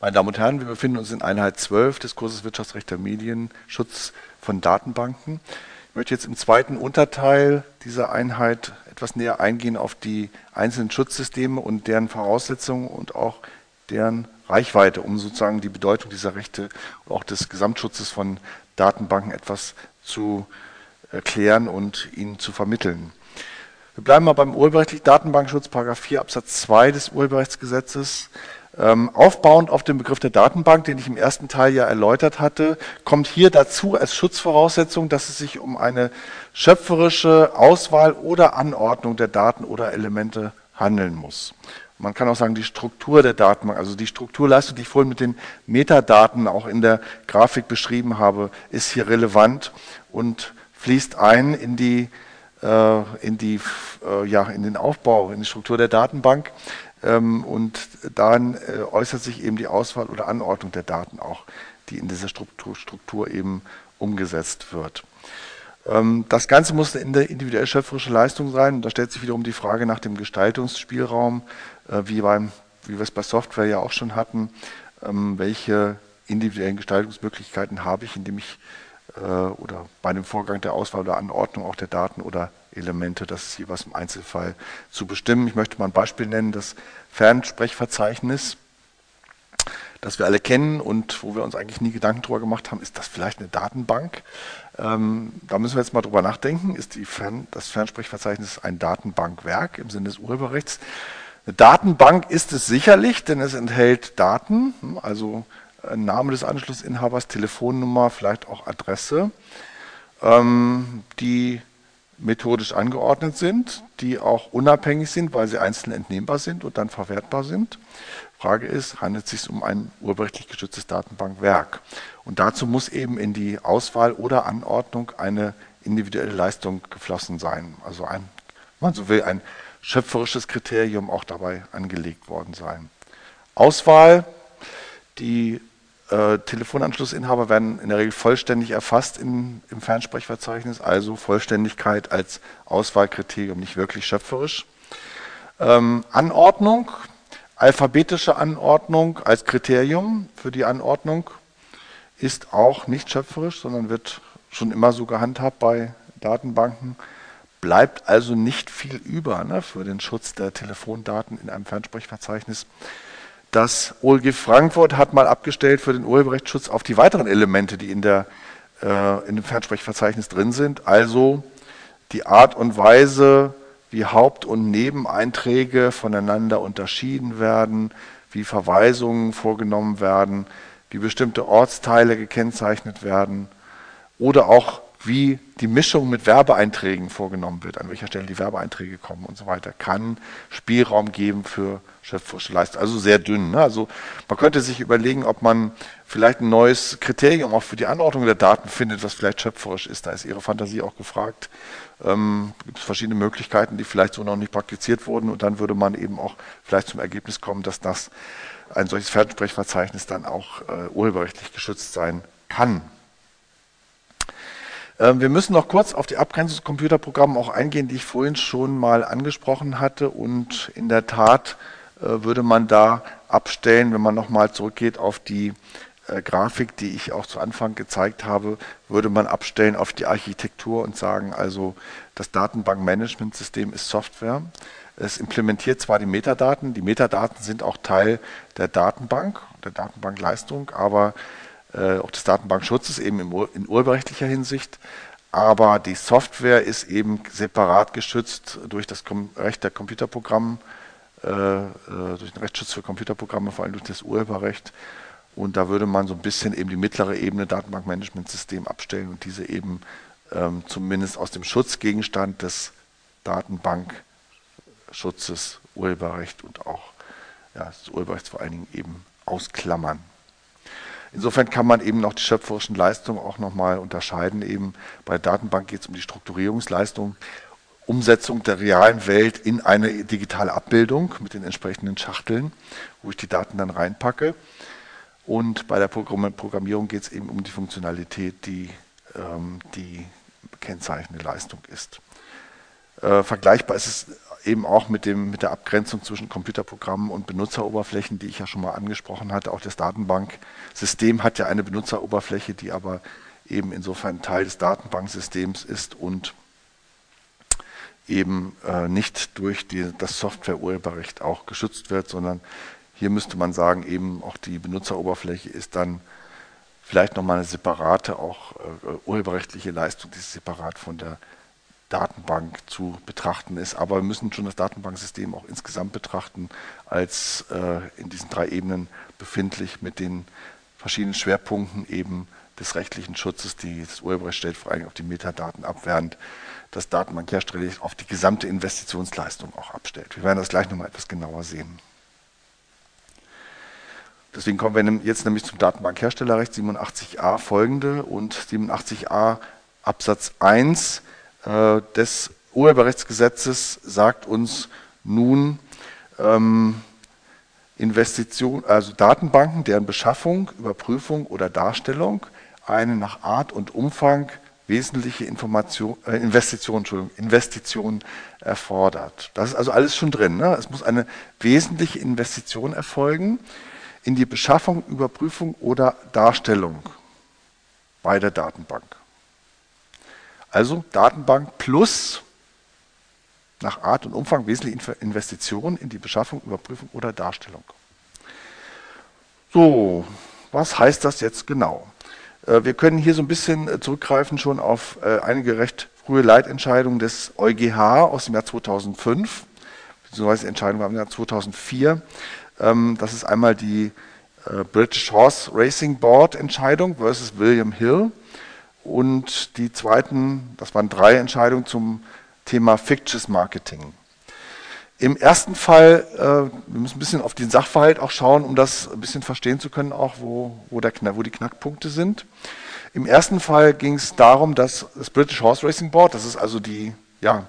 Meine Damen und Herren, wir befinden uns in Einheit 12 des Kurses Wirtschaftsrecht der Medien, Schutz von Datenbanken. Ich möchte jetzt im zweiten Unterteil dieser Einheit etwas näher eingehen auf die einzelnen Schutzsysteme und deren Voraussetzungen und auch deren Reichweite, um sozusagen die Bedeutung dieser Rechte und auch des Gesamtschutzes von Datenbanken etwas zu erklären und Ihnen zu vermitteln. Wir bleiben mal beim urheberrechtlichen Datenbankschutz, Paragraph 4 Absatz 2 des Urheberrechtsgesetzes. Ähm, aufbauend auf den Begriff der Datenbank, den ich im ersten Teil ja erläutert hatte, kommt hier dazu als Schutzvoraussetzung, dass es sich um eine schöpferische Auswahl oder Anordnung der Daten oder Elemente handeln muss. Man kann auch sagen, die Struktur der Datenbank, also die Strukturleistung, die ich vorhin mit den Metadaten auch in der Grafik beschrieben habe, ist hier relevant und fließt ein in die äh, in die äh, ja in den Aufbau, in die Struktur der Datenbank. Ähm, und dann äh, äußert sich eben die Auswahl oder Anordnung der Daten auch, die in dieser Struktur, Struktur eben umgesetzt wird. Ähm, das Ganze muss eine individuell schöpferische Leistung sein. Und da stellt sich wiederum die Frage nach dem Gestaltungsspielraum, äh, wie, beim, wie wir es bei Software ja auch schon hatten. Ähm, welche individuellen Gestaltungsmöglichkeiten habe ich, indem ich äh, oder bei dem Vorgang der Auswahl oder Anordnung auch der Daten oder Elemente, das ist jeweils im Einzelfall zu bestimmen. Ich möchte mal ein Beispiel nennen, das Fernsprechverzeichnis, das wir alle kennen und wo wir uns eigentlich nie Gedanken darüber gemacht haben, ist das vielleicht eine Datenbank? Ähm, da müssen wir jetzt mal drüber nachdenken. Ist Fern-, das Fernsprechverzeichnis ein Datenbankwerk im Sinne des Urheberrechts? Eine Datenbank ist es sicherlich, denn es enthält Daten, also Name des Anschlussinhabers, Telefonnummer, vielleicht auch Adresse, ähm, die methodisch angeordnet sind, die auch unabhängig sind, weil sie einzeln entnehmbar sind und dann verwertbar sind. Frage ist, handelt es sich um ein urheberrechtlich geschütztes Datenbankwerk? Und dazu muss eben in die Auswahl oder Anordnung eine individuelle Leistung geflossen sein. Also ein, wenn man so will, ein schöpferisches Kriterium auch dabei angelegt worden sein. Auswahl, die äh, Telefonanschlussinhaber werden in der Regel vollständig erfasst in, im Fernsprechverzeichnis, also Vollständigkeit als Auswahlkriterium, nicht wirklich schöpferisch. Ähm, Anordnung, alphabetische Anordnung als Kriterium für die Anordnung ist auch nicht schöpferisch, sondern wird schon immer so gehandhabt bei Datenbanken. Bleibt also nicht viel über ne, für den Schutz der Telefondaten in einem Fernsprechverzeichnis. Das OLG Frankfurt hat mal abgestellt für den Urheberrechtsschutz auf die weiteren Elemente, die in, der, äh, in dem Fernsprechverzeichnis drin sind, also die Art und Weise, wie Haupt- und Nebeneinträge voneinander unterschieden werden, wie Verweisungen vorgenommen werden, wie bestimmte Ortsteile gekennzeichnet werden oder auch wie die Mischung mit Werbeeinträgen vorgenommen wird, an welcher Stelle die Werbeeinträge kommen und so weiter, kann Spielraum geben für schöpferische Leistung. Also sehr dünn. Ne? Also man könnte sich überlegen, ob man vielleicht ein neues Kriterium auch für die Anordnung der Daten findet, was vielleicht schöpferisch ist. Da ist Ihre Fantasie auch gefragt. Ähm, gibt es verschiedene Möglichkeiten, die vielleicht so noch nicht praktiziert wurden und dann würde man eben auch vielleicht zum Ergebnis kommen, dass das ein solches Fernsprechverzeichnis dann auch äh, urheberrechtlich geschützt sein kann. Ähm, wir müssen noch kurz auf die Abgrenzung des Computerprogramms auch eingehen, die ich vorhin schon mal angesprochen hatte. Und in der Tat äh, würde man da abstellen, wenn man nochmal zurückgeht auf die äh, Grafik, die ich auch zu Anfang gezeigt habe, würde man abstellen auf die Architektur und sagen, also das Datenbankmanagementsystem ist Software. Es implementiert zwar die Metadaten, die Metadaten sind auch Teil der Datenbank, der Datenbankleistung, aber äh, auch des Datenbankschutzes eben in urheberrechtlicher Hinsicht. Aber die Software ist eben separat geschützt durch das Recht der Computerprogramme, äh, äh, durch den Rechtsschutz für Computerprogramme, vor allem durch das Urheberrecht. Und da würde man so ein bisschen eben die mittlere Ebene Datenbankmanagementsystem abstellen und diese eben ähm, zumindest aus dem Schutzgegenstand des Datenbankschutzes, Urheberrecht und auch ja, des Urheberrechts vor allen Dingen eben ausklammern. Insofern kann man eben noch die schöpferischen Leistungen auch nochmal unterscheiden. Eben bei der Datenbank geht es um die Strukturierungsleistung, Umsetzung der realen Welt in eine digitale Abbildung mit den entsprechenden Schachteln, wo ich die Daten dann reinpacke. Und bei der Programmierung geht es eben um die Funktionalität, die ähm, die kennzeichnende Leistung ist. Äh, vergleichbar ist es eben auch mit, dem, mit der Abgrenzung zwischen Computerprogrammen und Benutzeroberflächen, die ich ja schon mal angesprochen hatte. Auch das Datenbanksystem hat ja eine Benutzeroberfläche, die aber eben insofern Teil des Datenbanksystems ist und eben äh, nicht durch die, das Softwareurheberrecht auch geschützt wird, sondern hier müsste man sagen, eben auch die Benutzeroberfläche ist dann vielleicht nochmal eine separate, auch äh, urheberrechtliche Leistung, die separat von der Datenbank zu betrachten ist. Aber wir müssen schon das Datenbanksystem auch insgesamt betrachten, als äh, in diesen drei Ebenen befindlich mit den verschiedenen Schwerpunkten eben des rechtlichen Schutzes, die das Urheberrecht stellt, vor allem auf die Metadaten ab, während das Datenbankhersteller auf die gesamte Investitionsleistung auch abstellt. Wir werden das gleich nochmal etwas genauer sehen. Deswegen kommen wir jetzt nämlich zum Datenbankherstellerrecht 87a folgende und 87a Absatz 1 äh, des Urheberrechtsgesetzes sagt uns nun, ähm, Investition, also Datenbanken, deren Beschaffung, Überprüfung oder Darstellung eine nach Art und Umfang wesentliche Information, äh, Investition, Entschuldigung, Investition erfordert. Das ist also alles schon drin. Ne? Es muss eine wesentliche Investition erfolgen in die Beschaffung, Überprüfung oder Darstellung bei der Datenbank. Also Datenbank plus nach Art und Umfang wesentliche Investitionen in die Beschaffung, Überprüfung oder Darstellung. So, was heißt das jetzt genau? Äh, wir können hier so ein bisschen äh, zurückgreifen schon auf äh, einige recht frühe Leitentscheidungen des EuGH aus dem Jahr 2005, beziehungsweise Entscheidung war im Jahr 2004. Ähm, das ist einmal die British Horse Racing Board Entscheidung versus William Hill und die zweiten, das waren drei Entscheidungen zum Thema Fictitious Marketing. Im ersten Fall, äh, wir müssen ein bisschen auf den Sachverhalt auch schauen, um das ein bisschen verstehen zu können, auch wo, wo, der, wo die Knackpunkte sind. Im ersten Fall ging es darum, dass das British Horse Racing Board, das ist also die, ja,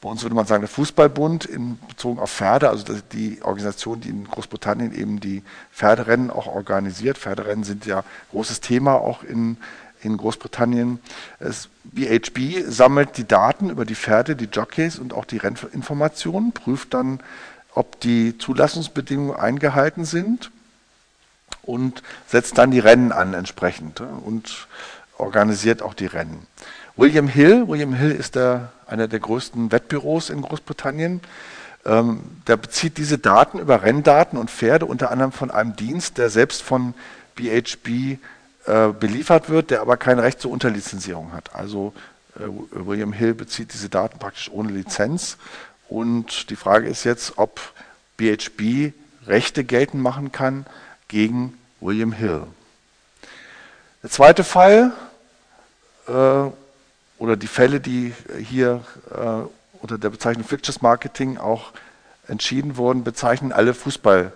bei uns würde man sagen, der Fußballbund in, bezogen auf Pferde, also die Organisation, die in Großbritannien eben die Pferderennen auch organisiert. Pferderennen sind ja großes Thema auch in, in Großbritannien. Das BHB sammelt die Daten über die Pferde, die Jockeys und auch die Renninformationen, prüft dann, ob die Zulassungsbedingungen eingehalten sind und setzt dann die Rennen an entsprechend und organisiert auch die Rennen. William Hill, William Hill ist der, einer der größten Wettbüros in Großbritannien. Ähm, der bezieht diese Daten über Renndaten und Pferde unter anderem von einem Dienst, der selbst von BHB äh, beliefert wird, der aber kein Recht zur Unterlizenzierung hat. Also äh, William Hill bezieht diese Daten praktisch ohne Lizenz. Und die Frage ist jetzt, ob BHB Rechte geltend machen kann gegen William Hill. Der zweite Fall äh, oder die Fälle, die hier äh, unter der Bezeichnung Fictitious Marketing auch entschieden wurden, bezeichnen alle Fußball-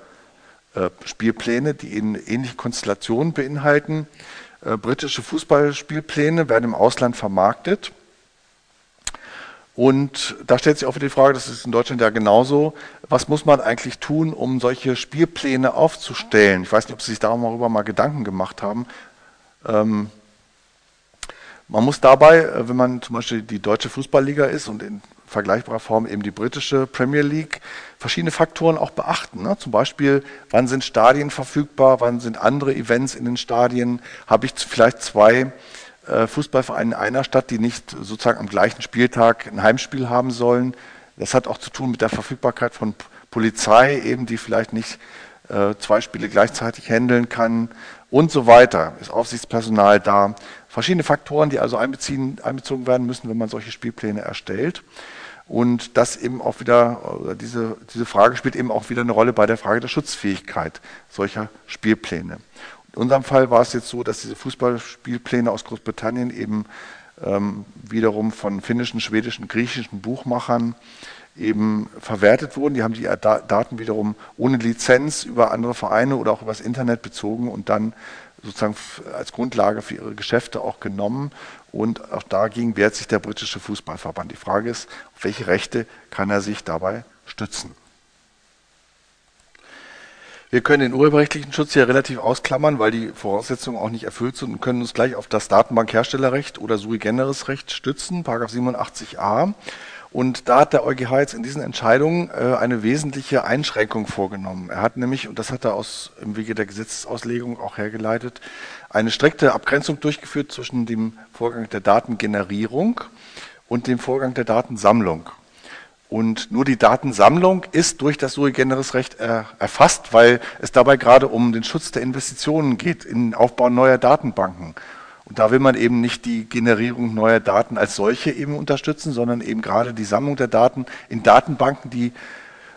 Spielpläne, die in ähnliche Konstellationen beinhalten. Äh, britische Fußballspielpläne werden im Ausland vermarktet. Und da stellt sich auch wieder die Frage, das ist in Deutschland ja genauso, was muss man eigentlich tun, um solche Spielpläne aufzustellen? Ich weiß nicht, ob Sie sich darüber mal Gedanken gemacht haben. Ähm, man muss dabei, äh, wenn man zum Beispiel die deutsche Fußballliga ist und in vergleichbarer Form eben die britische Premier League, verschiedene Faktoren auch beachten. Ne? Zum Beispiel, wann sind Stadien verfügbar, wann sind andere Events in den Stadien, habe ich vielleicht zwei äh, Fußballvereine in einer Stadt, die nicht sozusagen am gleichen Spieltag ein Heimspiel haben sollen. Das hat auch zu tun mit der Verfügbarkeit von Polizei, eben die vielleicht nicht äh, zwei Spiele gleichzeitig handeln kann und so weiter. Ist Aufsichtspersonal da? Verschiedene Faktoren, die also einbezogen werden müssen, wenn man solche Spielpläne erstellt. Und das eben auch wieder, diese, diese Frage spielt eben auch wieder eine Rolle bei der Frage der Schutzfähigkeit solcher Spielpläne. In unserem Fall war es jetzt so, dass diese Fußballspielpläne aus Großbritannien eben ähm, wiederum von finnischen, schwedischen, griechischen Buchmachern eben verwertet wurden. Die haben die Daten wiederum ohne Lizenz über andere Vereine oder auch übers Internet bezogen und dann sozusagen als Grundlage für ihre Geschäfte auch genommen. Und auch dagegen wehrt sich der britische Fußballverband. Die Frage ist, auf welche Rechte kann er sich dabei stützen? Wir können den urheberrechtlichen Schutz hier relativ ausklammern, weil die Voraussetzungen auch nicht erfüllt sind und können uns gleich auf das Datenbankherstellerrecht oder sui generis Recht stützen, Paragraph 87a. Und da hat der EuGH jetzt in diesen Entscheidungen äh, eine wesentliche Einschränkung vorgenommen. Er hat nämlich, und das hat er aus, im Wege der Gesetzesauslegung auch hergeleitet, eine strikte Abgrenzung durchgeführt zwischen dem Vorgang der Datengenerierung und dem Vorgang der Datensammlung. Und nur die Datensammlung ist durch das Sui Generis Recht er, erfasst, weil es dabei gerade um den Schutz der Investitionen geht, in den Aufbau neuer Datenbanken. Da will man eben nicht die Generierung neuer Daten als solche eben unterstützen, sondern eben gerade die Sammlung der Daten in Datenbanken, die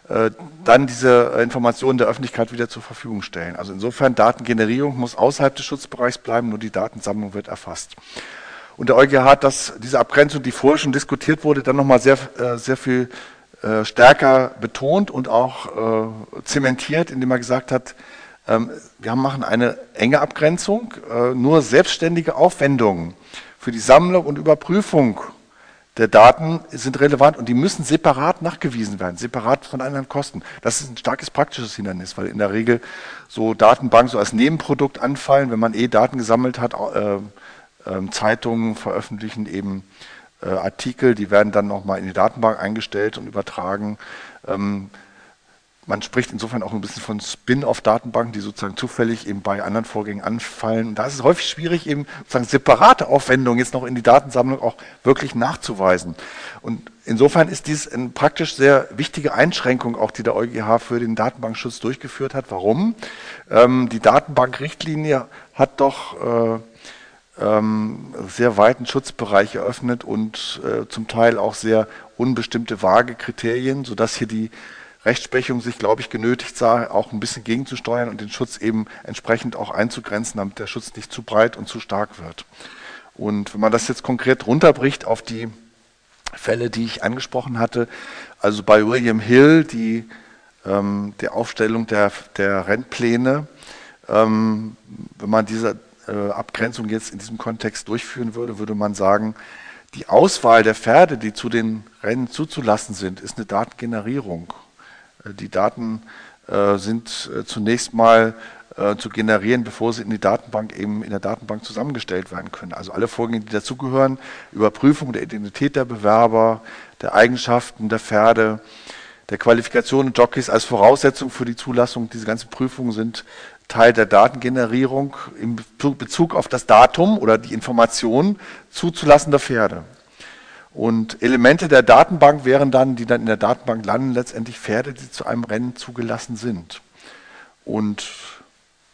äh, dann diese Informationen der Öffentlichkeit wieder zur Verfügung stellen. Also insofern Datengenerierung muss außerhalb des Schutzbereichs bleiben, nur die Datensammlung wird erfasst. Und der EuGH hat das, diese Abgrenzung, die vorher schon diskutiert wurde, dann nochmal sehr, äh, sehr viel äh, stärker betont und auch zementiert, indem er gesagt hat, wir machen eine enge Abgrenzung, äh, nur selbstständige Aufwendungen für die Sammlung und Überprüfung der Daten sind relevant und die müssen separat nachgewiesen werden, separat von anderen Kosten. Das ist ein starkes praktisches Hindernis, weil in der Regel so Datenbanken so als Nebenprodukt anfallen, wenn man eh Daten gesammelt hat, äh, äh, Zeitungen veröffentlichen eben äh, Artikel, die werden dann nochmal in die Datenbank eingestellt und übertragen. Ähm, man spricht insofern auch ein bisschen von Spin-off-Datenbanken, die sozusagen zufällig eben bei anderen Vorgängen anfallen. Und da ist es häufig schwierig, eben sozusagen separate Aufwendungen jetzt noch in die Datensammlung auch wirklich nachzuweisen. Und insofern ist dies eine praktisch sehr wichtige Einschränkung, auch die der EuGH für den Datenbankschutz durchgeführt hat. Warum? Ähm, die Datenbankrichtlinie hat doch äh, ähm, sehr weiten Schutzbereich eröffnet und äh, zum Teil auch sehr unbestimmte vage Kriterien, sodass hier die Rechtsprechung sich, glaube ich, genötigt sah, auch ein bisschen gegenzusteuern und den Schutz eben entsprechend auch einzugrenzen, damit der Schutz nicht zu breit und zu stark wird. Und wenn man das jetzt konkret runterbricht auf die Fälle, die ich angesprochen hatte, also bei William Hill, die ähm, der Aufstellung der, der Rennpläne, ähm, wenn man diese äh, Abgrenzung jetzt in diesem Kontext durchführen würde, würde man sagen, die Auswahl der Pferde, die zu den Rennen zuzulassen sind, ist eine Datengenerierung. Äh, die Daten äh, sind äh, zunächst mal zu generieren, bevor sie in die Datenbank eben in der Datenbank zusammengestellt werden können. Also alle Vorgänge, die dazugehören, Überprüfung der Identität der Bewerber, der Eigenschaften der Pferde, der Qualifikation und Jockeys als Voraussetzung für die Zulassung. Diese ganzen Prüfungen sind Teil der Datengenerierung in Bezug auf das Datum oder die Information zuzulassender Pferde. Und Elemente der Datenbank wären dann, die dann in der Datenbank landen, letztendlich Pferde, die zu einem Rennen zugelassen sind. Und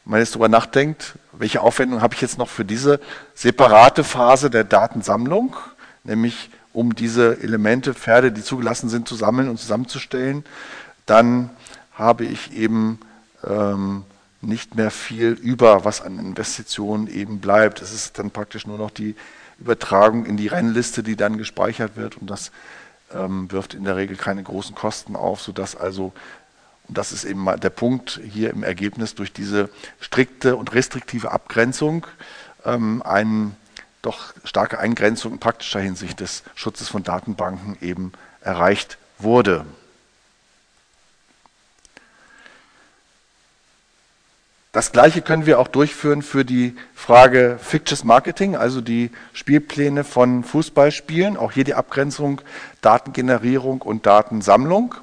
wenn man jetzt darüber nachdenkt, welche Aufwendung habe ich jetzt noch für diese separate Phase der Datensammlung, nämlich um diese Elemente, Pferde, die zugelassen sind, zu sammeln und zusammenzustellen, dann habe ich eben ähm, nicht mehr viel über, was an Investitionen eben bleibt. Es ist dann praktisch nur noch die Übertragung in die Rennliste, die dann gespeichert wird und das ähm, wirft in der Regel keine großen Kosten auf, sodass also, und das ist eben der Punkt hier im Ergebnis, durch diese strikte und restriktive Abgrenzung ähm, eine doch starke Eingrenzung in praktischer Hinsicht des Schutzes von Datenbanken eben erreicht wurde. Das gleiche können wir auch durchführen für die Frage Fictitious Marketing, also die Spielpläne von Fußballspielen, auch hier die Abgrenzung Datengenerierung und Datensammlung.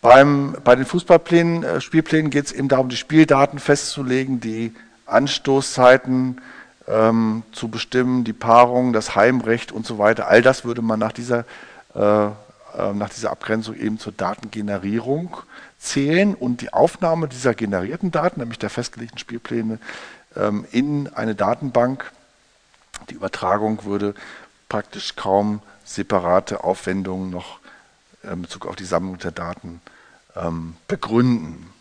Beim, bei den Fußballplänen, äh, Spielplänen geht es eben darum, die Spieldaten festzulegen, die Anstoßzeiten ähm, zu bestimmen, die Paarung, das Heimrecht und so weiter. All das würde man nach dieser, äh, nach dieser Abgrenzung eben zur Datengenerierung zählen und die Aufnahme dieser generierten Daten, nämlich der festgelegten Spielpläne, ähm, in eine Datenbank, die Übertragung würde praktisch kaum separate Aufwendungen noch äh, in Bezug auf die Sammlung der Daten ähm, begründen.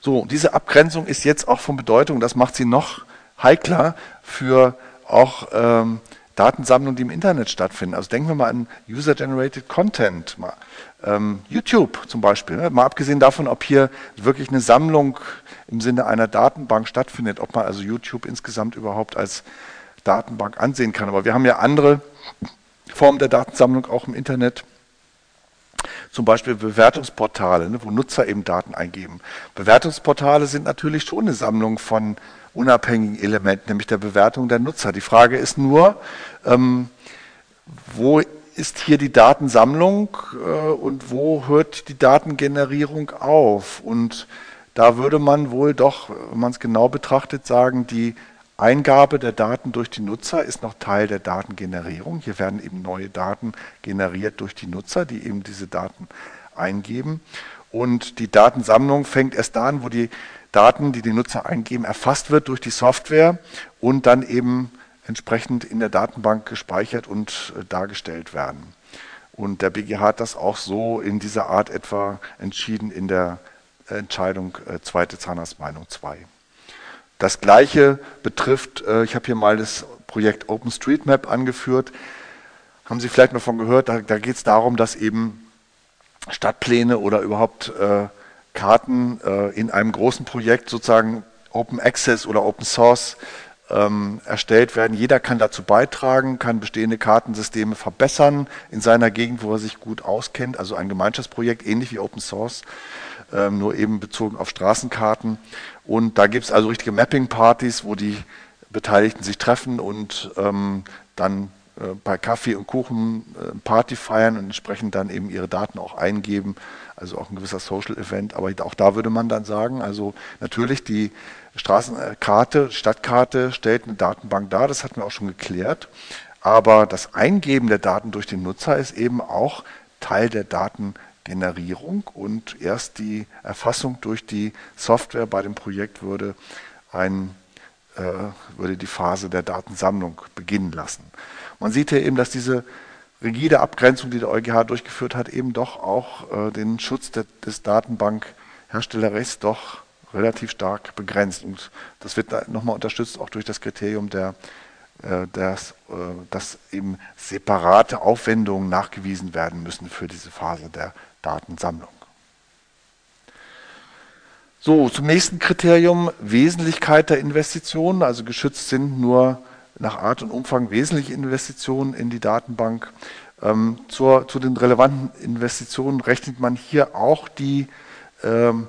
So, diese Abgrenzung ist jetzt auch von Bedeutung, das macht sie noch heikler für auch ähm, Datensammlungen, die im Internet stattfinden. Also denken wir mal an User-Generated Content. Ähm, YouTube zum Beispiel. Ne? Mal abgesehen davon, ob hier wirklich eine Sammlung im Sinne einer Datenbank stattfindet, ob man also YouTube insgesamt überhaupt als Datenbank ansehen kann. Aber wir haben ja andere Formen der Datensammlung auch im Internet. Zum Beispiel Bewertungsportale, ne, wo Nutzer eben Daten eingeben. Bewertungsportale sind natürlich schon eine Sammlung von unabhängigen Elementen, nämlich der Bewertung der Nutzer. Die Frage ist nur, ähm, wo ist hier die Datensammlung äh, und wo hört die Datengenerierung auf? Und da würde man wohl doch, wenn man es genau betrachtet, sagen, die Eingabe der Daten durch die Nutzer ist noch Teil der Datengenerierung. Hier werden eben neue Daten generiert durch die Nutzer, die eben diese Daten eingeben. Und die Datensammlung fängt erst da an, wo die Daten, die die Nutzer eingeben, erfasst wird durch die Software und dann eben entsprechend in der Datenbank gespeichert und äh, dargestellt werden. Und der BGH hat das auch so in dieser Art etwa entschieden in der Entscheidung äh, zweite Zahnarztmeinung 2. Das gleiche betrifft, äh, ich habe hier mal das Projekt OpenStreetMap angeführt. Haben Sie vielleicht mal von gehört, da, da geht es darum, dass eben Stadtpläne oder überhaupt äh, Karten äh, in einem großen Projekt sozusagen Open Access oder Open Source ähm, erstellt werden. Jeder kann dazu beitragen, kann bestehende Kartensysteme verbessern in seiner Gegend, wo er sich gut auskennt. Also ein Gemeinschaftsprojekt, ähnlich wie Open Source, ähm, nur eben bezogen auf Straßenkarten. Und da gibt es also richtige Mapping-Partys, wo die Beteiligten sich treffen und ähm, dann äh, bei Kaffee und Kuchen äh, Party feiern und entsprechend dann eben ihre Daten auch eingeben. Also auch ein gewisser Social Event. Aber auch da würde man dann sagen, also natürlich die Straßenkarte, Stadtkarte stellt eine Datenbank dar, das hatten wir auch schon geklärt. Aber das Eingeben der Daten durch den Nutzer ist eben auch Teil der Datengenerierung und erst die Erfassung durch die Software bei dem Projekt würde, ein, äh, würde die Phase der Datensammlung beginnen lassen. Man sieht hier eben, dass diese rigide Abgrenzung, die der EuGH durchgeführt hat, eben doch auch äh, den Schutz de, des Datenbankherstellerrechts doch relativ stark begrenzt. Und das wird nochmal unterstützt auch durch das Kriterium der, dass, äh, dass eben separate Aufwendungen nachgewiesen werden müssen für diese Phase der Datensammlung. So, zum nächsten Kriterium, Wesentlichkeit der Investitionen. Also geschützt sind nur nach Art und Umfang wesentliche Investitionen in die Datenbank. Ähm, zur, zu den relevanten Investitionen rechnet man hier auch die ähm,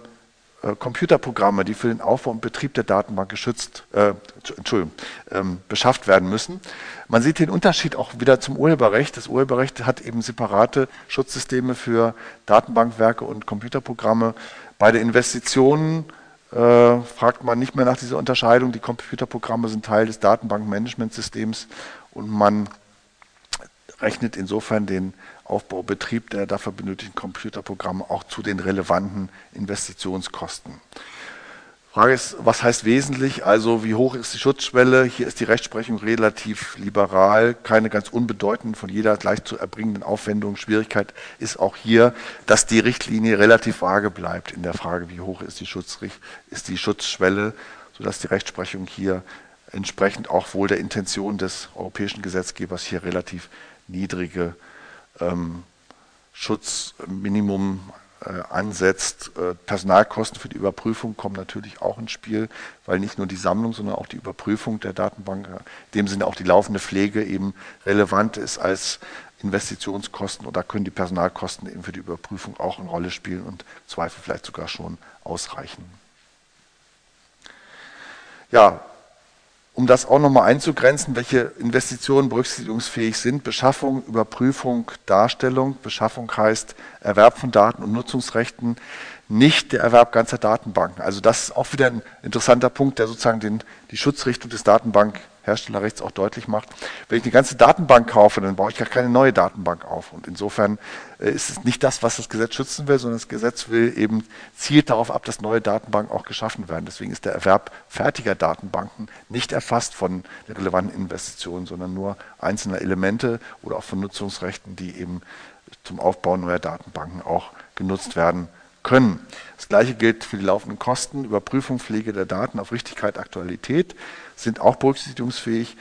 äh, Computerprogramme, die für den Aufbau und Betrieb der Datenbank geschützt, äh, Entschuldigung, ähm, beschafft werden müssen. Man sieht den Unterschied auch wieder zum Urheberrecht. Das Urheberrecht hat eben separate Schutzsysteme für Datenbankwerke und Computerprogramme. Bei den Investitionen äh, fragt man nicht mehr nach dieser Unterscheidung. Die Computerprogramme sind Teil des Datenbankmanagementsystems und man rechnet insofern den Aufbau, Betrieb der dafür benötigten Computerprogramme auch zu den relevanten Investitionskosten. Frage ist, was heißt wesentlich? Also wie hoch ist die Schutzschwelle? Hier ist die Rechtsprechung relativ liberal, keine ganz unbedeutenden, von jeder leicht zu erbringenden Aufwendung. Schwierigkeit ist auch hier, dass die Richtlinie relativ vage bleibt in der Frage, wie hoch ist die, Schutzricht, ist die Schutzschwelle, sodass die Rechtsprechung hier entsprechend auch wohl der Intention des europäischen Gesetzgebers hier relativ niedrige ähm, Schutzminimum äh, ansetzt. Äh, Personalkosten für die Überprüfung kommen natürlich auch ins Spiel, weil nicht nur die Sammlung, sondern auch die Überprüfung der Datenbank, in dem Sinne auch die laufende Pflege eben relevant ist als Investitionskosten oder können die Personalkosten eben für die Überprüfung auch eine Rolle spielen und Zweifel vielleicht sogar schon ausreichen. Ja, um das auch nochmal einzugrenzen, welche Investitionen berücksichtigungsfähig sind. Beschaffung, Überprüfung, Darstellung. Beschaffung heißt Erwerb von Daten und Nutzungsrechten, nicht der Erwerb ganzer Datenbanken. Also das ist auch wieder ein interessanter Punkt, der sozusagen den, die Schutzrichtung des Datenbank Herstellerrechts auch deutlich macht. Wenn ich eine ganze Datenbank kaufe, dann baue ich gar keine neue Datenbank auf. Und insofern äh, ist es nicht das, was das Gesetz schützen will, sondern das Gesetz will eben zielt darauf ab, dass neue Datenbanken auch geschaffen werden. Deswegen ist der Erwerb fertiger Datenbanken nicht erfasst von relevanten Investitionen, sondern nur einzelner Elemente oder auch von Nutzungsrechten, die eben zum Aufbau neuer Datenbanken auch genutzt werden können. Das gleiche gilt für die laufenden Kosten, Überprüfung, Pflege der Daten auf Richtigkeit, Aktualität sind auch berücksichtigungsfähig.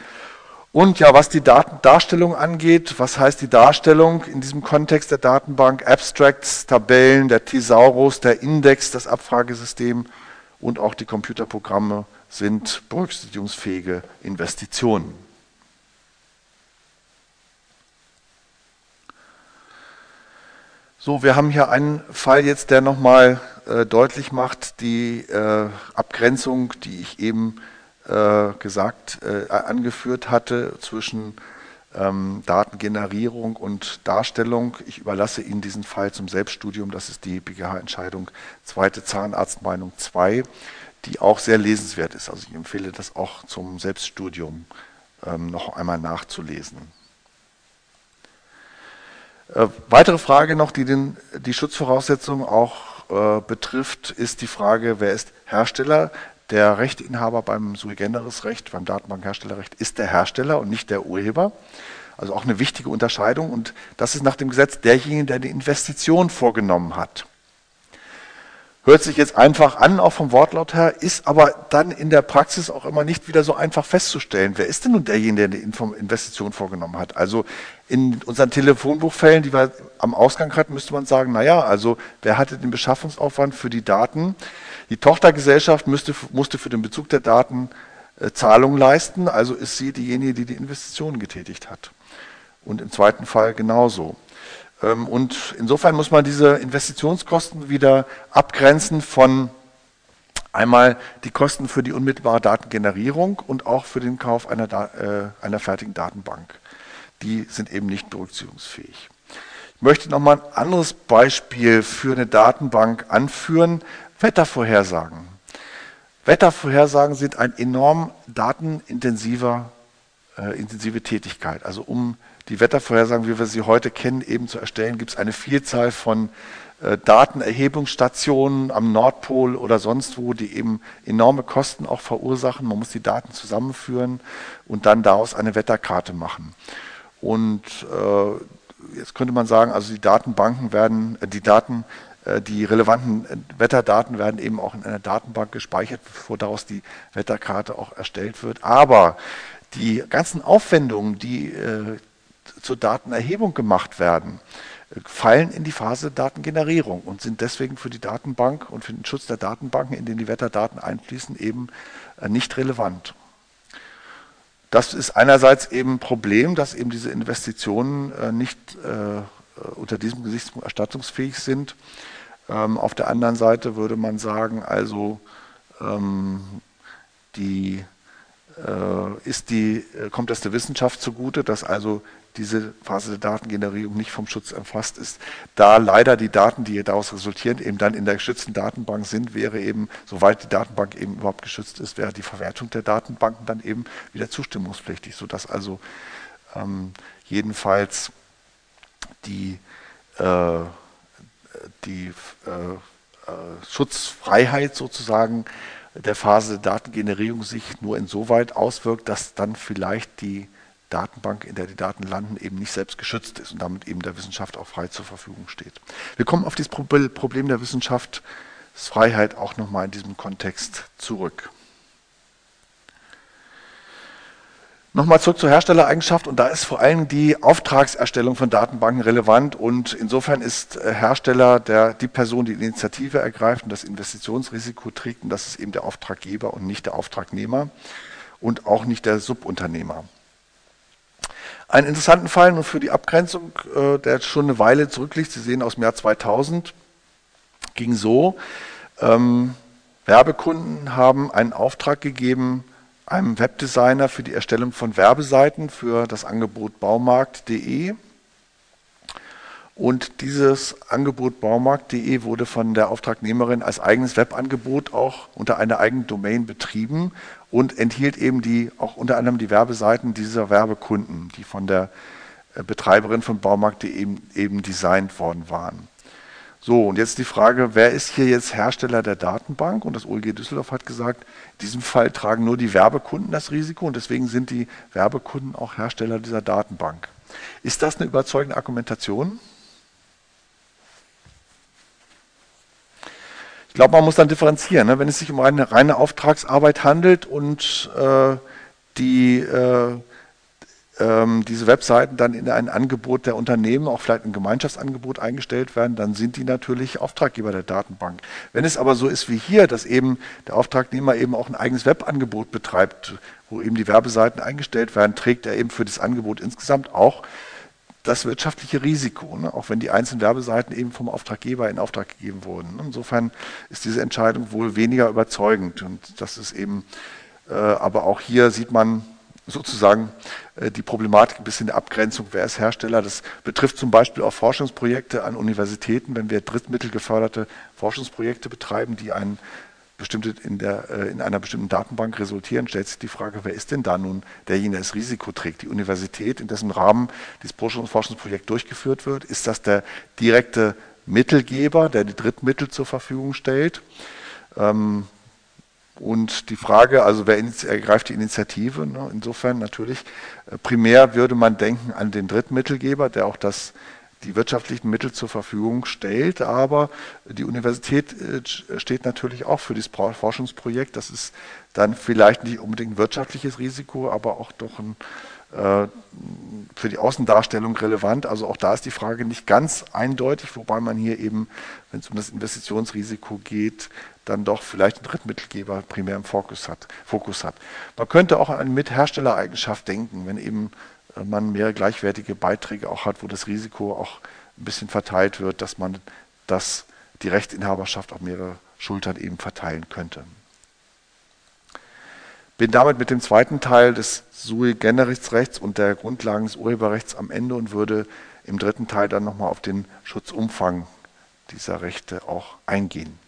Und ja, was die Datendarstellung angeht, was heißt die Darstellung in diesem Kontext der Datenbank? Abstracts, Tabellen, der Thesaurus, der Index, das Abfragesystem und auch die Computerprogramme sind berücksichtigungsfähige Investitionen. So, wir haben hier einen Fall jetzt, der nochmal äh, deutlich macht, die äh, Abgrenzung, die ich eben äh, gesagt, äh, angeführt hatte zwischen ähm, Datengenerierung und Darstellung. Ich überlasse Ihnen diesen Fall zum Selbststudium. Das ist die BGH-Entscheidung Zweite Zahnarztmeinung 2, die auch sehr lesenswert ist. Also ich empfehle das auch zum Selbststudium ähm, noch einmal nachzulesen. Äh, weitere Frage noch, die den, die Schutzvoraussetzungen auch äh, betrifft, ist die Frage, wer ist Hersteller? Der Rechteinhaber beim Sui Generis Recht, beim Datenbankherstellerrecht, ist der Hersteller und nicht der Urheber. Also auch eine wichtige Unterscheidung. Und das ist nach dem Gesetz derjenige, der die Investition vorgenommen hat. Hört sich jetzt einfach an, auch vom Wortlaut her, ist aber dann in der Praxis auch immer nicht wieder so einfach festzustellen. Wer ist denn nun derjenige, der die Investition vorgenommen hat? Also in unseren Telefonbuchfällen, die wir am Ausgang hatten, müsste man sagen, naja, also wer hatte den Beschaffungsaufwand für die Daten? Die Tochtergesellschaft müsste, musste für den Bezug der Daten äh, Zahlungen leisten, also ist sie diejenige, die die Investitionen getätigt hat. Und im zweiten Fall genauso. Ähm, und insofern muss man diese Investitionskosten wieder abgrenzen von einmal die Kosten für die unmittelbare Datengenerierung und auch für den Kauf einer, äh, einer fertigen Datenbank. Die sind eben nicht berücksichtigungsfähig. Ich möchte nochmal ein anderes Beispiel für eine Datenbank anführen. Wettervorhersagen. Wettervorhersagen sind ein enorm datenintensiver äh, intensive Tätigkeit. Also um die Wettervorhersagen, wie wir sie heute kennen, eben zu erstellen, gibt es eine Vielzahl von äh, Datenerhebungsstationen am Nordpol oder sonst wo, die eben enorme Kosten auch verursachen. Man muss die Daten zusammenführen und dann daraus eine Wetterkarte machen. Und äh, jetzt könnte man sagen, also die Datenbanken werden, äh, die Daten, die relevanten äh, Wetterdaten werden eben auch in einer Datenbank gespeichert, bevor daraus die Wetterkarte auch erstellt wird. Aber die ganzen Aufwendungen, die äh, zur Datenerhebung gemacht werden, fallen in die Phase Datengenerierung und sind deswegen für die Datenbank und für den Schutz der Datenbanken, in denen die Wetterdaten einfließen, eben äh, nicht relevant. Das ist einerseits eben ein Problem, dass eben diese Investitionen äh, nicht äh, unter diesem Gesichtspunkt erstattungsfähig sind. Ähm, auf der anderen Seite würde man sagen, also ähm, die ist die, kommt das der Wissenschaft zugute, dass also diese Phase der Datengenerierung nicht vom Schutz erfasst ist. Da leider die Daten, die daraus resultieren, eben dann in der geschützten Datenbank sind, wäre eben, soweit die Datenbank eben überhaupt geschützt ist, wäre die Verwertung der Datenbanken dann eben wieder zustimmungspflichtig, sodass also ähm, jedenfalls die, äh, die äh, äh, Schutzfreiheit sozusagen der Phase der Datengenerierung sich nur insoweit auswirkt, dass dann vielleicht die Datenbank, in der die Daten landen, eben nicht selbst geschützt ist und damit eben der Wissenschaft auch frei zur Verfügung steht. Wir kommen auf dieses Problem der Wissenschaftsfreiheit auch nochmal in diesem Kontext zurück. Nochmal zurück zur Herstellereigenschaft. Und da ist vor allem die Auftragserstellung von Datenbanken relevant. Und insofern ist äh, Hersteller der, die Person, die, Initiative ergreift und das Investitionsrisiko trägt und das ist eben der Auftraggeber und nicht der Auftragnehmer und auch nicht der Subunternehmer. Einen interessanten Fall nur für die Abgrenzung, äh, der schon eine Weile zurückliegt, Sie sehen aus dem Jahr 2000, ging so, ähm, Werbekunden haben einen Auftrag gegeben, einem Webdesigner für die Erstellung von Werbeseiten für das Angebot baumarkt.de. Und dieses Angebot baumarkt.de wurde von der Auftragnehmerin als eigenes Webangebot auch unter einer eigenen Domain betrieben und enthielt eben die, auch unter anderem die Werbeseiten dieser Werbekunden, die von der äh, Betreiberin von Baumarkt.de eben, eben designt worden waren. So, und jetzt die Frage, wer ist hier jetzt Hersteller der Datenbank? Und das OLG Düsseldorf hat gesagt, in diesem Fall tragen nur die Werbekunden das Risiko und deswegen sind die Werbekunden auch Hersteller dieser Datenbank. Ist das eine überzeugende Argumentation? Ich glaube, man muss dann differenzieren. Ne? Wenn es sich um eine reine Auftragsarbeit handelt und äh, die, äh, ähm, diese Webseiten dann in ein Angebot der Unternehmen, auch vielleicht ein Gemeinschaftsangebot eingestellt werden, dann sind die natürlich Auftraggeber der Datenbank. Wenn es aber so ist wie hier, dass eben der Auftragnehmer eben auch ein eigenes Webangebot betreibt, wo eben die Werbeseiten eingestellt werden, trägt er eben für das Angebot insgesamt auch das wirtschaftliche Risiko, ne? auch wenn die einzelnen Werbeseiten eben vom Auftraggeber in Auftrag gegeben wurden. Insofern ist diese Entscheidung wohl weniger überzeugend und das ist eben, äh, aber auch hier sieht man, sozusagen äh, die Problematik ein bisschen der Abgrenzung, wer ist Hersteller. Das betrifft zum Beispiel auch Forschungsprojekte an Universitäten, wenn wir drittmittelgeförderte Forschungsprojekte betreiben, die einen bestimmte in, der, äh, in einer bestimmten Datenbank resultieren, stellt sich die Frage, wer ist denn da nun derjenige, der das Risiko trägt? Die Universität, in dessen Rahmen dieses Forschungsprojekt durchgeführt wird, ist das der direkte Mittelgeber, der die Drittmittel zur Verfügung stellt? Ähm, und die Frage, also wer ergreift die Initiative? Ne? Insofern natürlich, äh, primär würde man denken an den Drittmittelgeber, der auch das die wirtschaftlichen Mittel zur Verfügung stellt, aber die Universität äh, steht natürlich auch für dieses Forschungsprojekt. Das ist dann vielleicht nicht unbedingt ein wirtschaftliches Risiko, aber auch doch ein, für die Außendarstellung relevant. Also auch da ist die Frage nicht ganz eindeutig, wobei man hier eben, wenn es um das Investitionsrisiko geht, dann doch vielleicht einen Drittmittelgeber primär im Fokus hat. Fokus hat. Man könnte auch an Mitherstellereigenschaft denken, wenn eben man mehr gleichwertige Beiträge auch hat, wo das Risiko auch ein bisschen verteilt wird, dass man das, die Rechtsinhaberschaft auf mehrere Schultern eben verteilen könnte. Bin damit mit dem zweiten Teil des sui generis Rechts und der Grundlagen des Urheberrechts am Ende und würde im dritten Teil dann nochmal auf den Schutzumfang dieser Rechte auch eingehen.